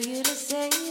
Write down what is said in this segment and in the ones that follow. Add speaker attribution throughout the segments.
Speaker 1: you to say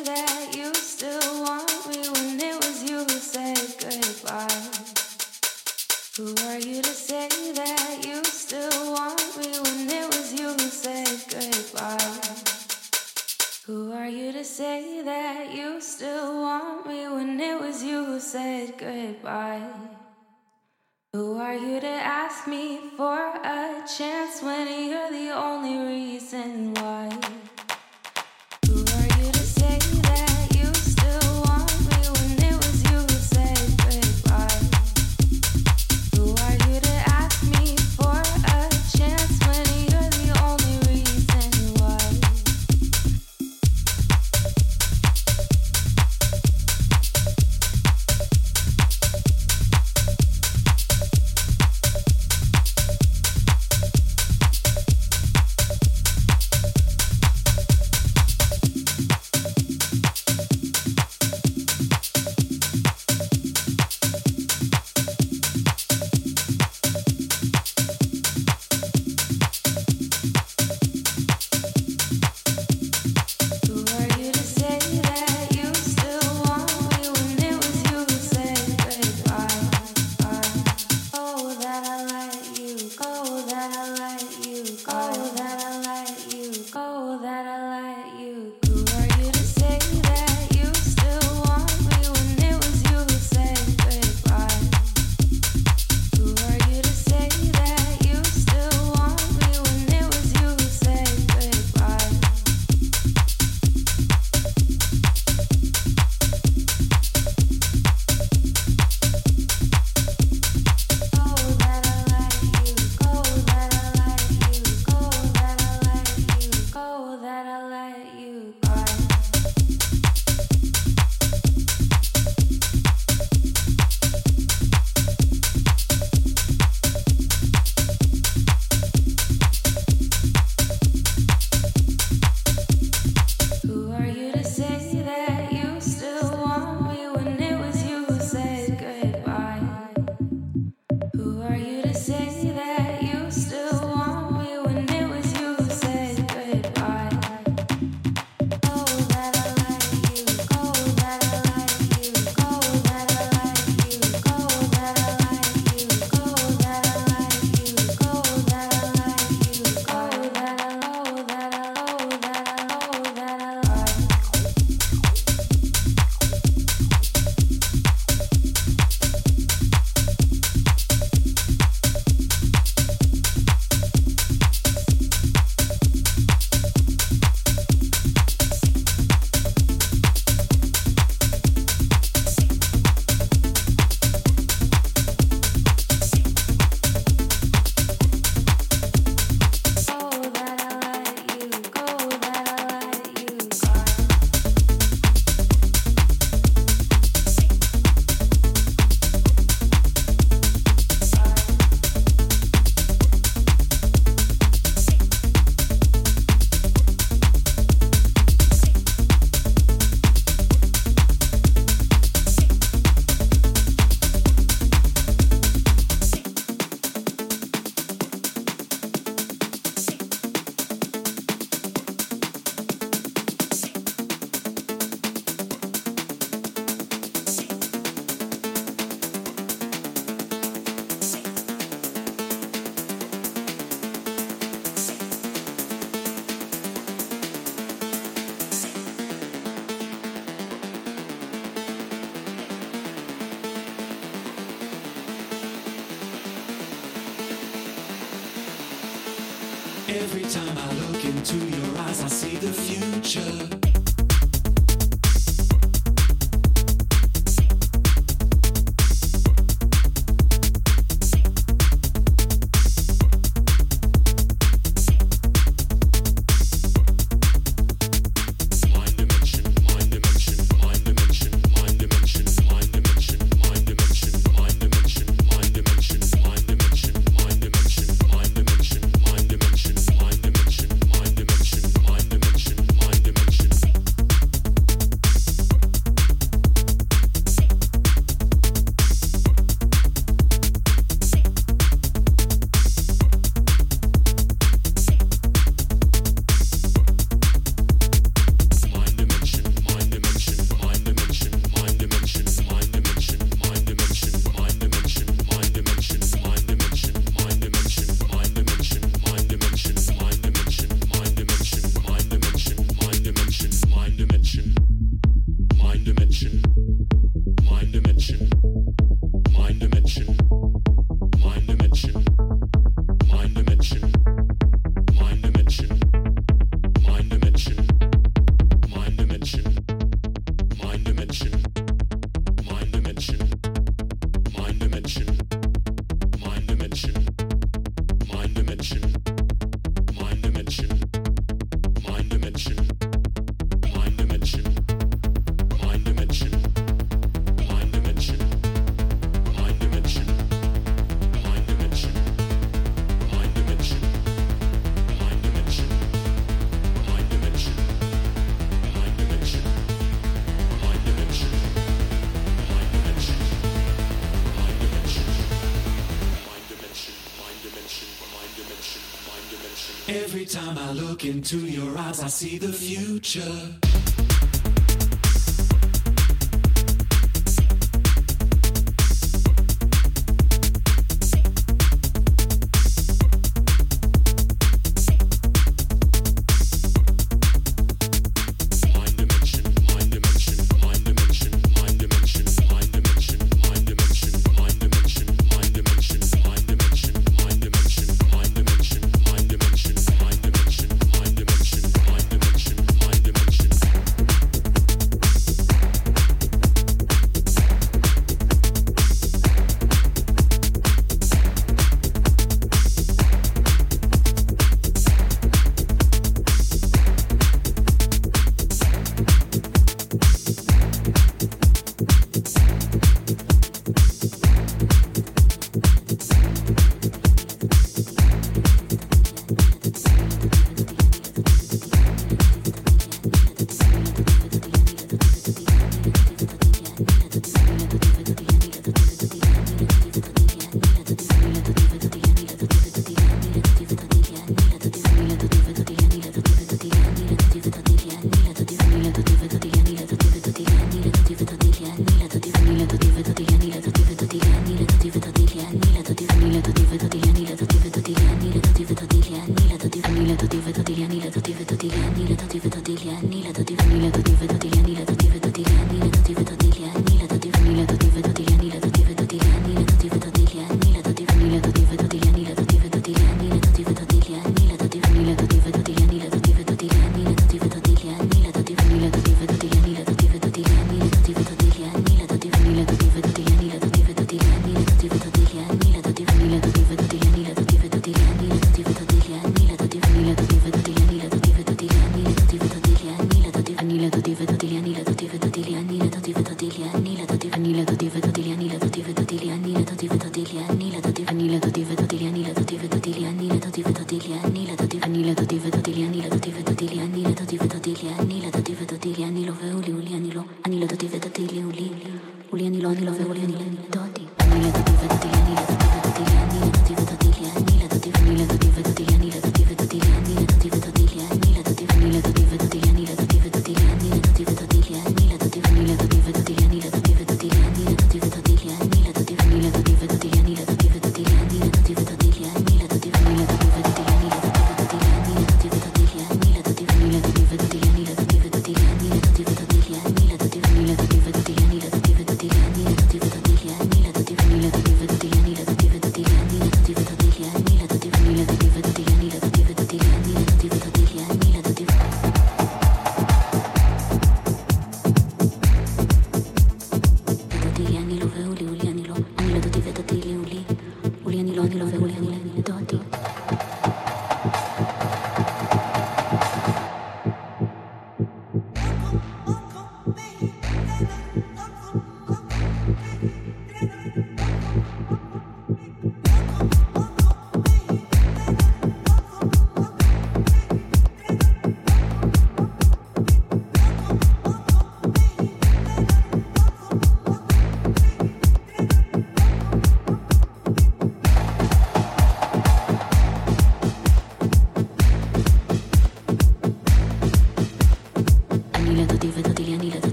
Speaker 1: eyes, I see the future.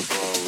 Speaker 2: Rainbow.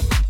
Speaker 2: said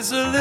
Speaker 2: There's a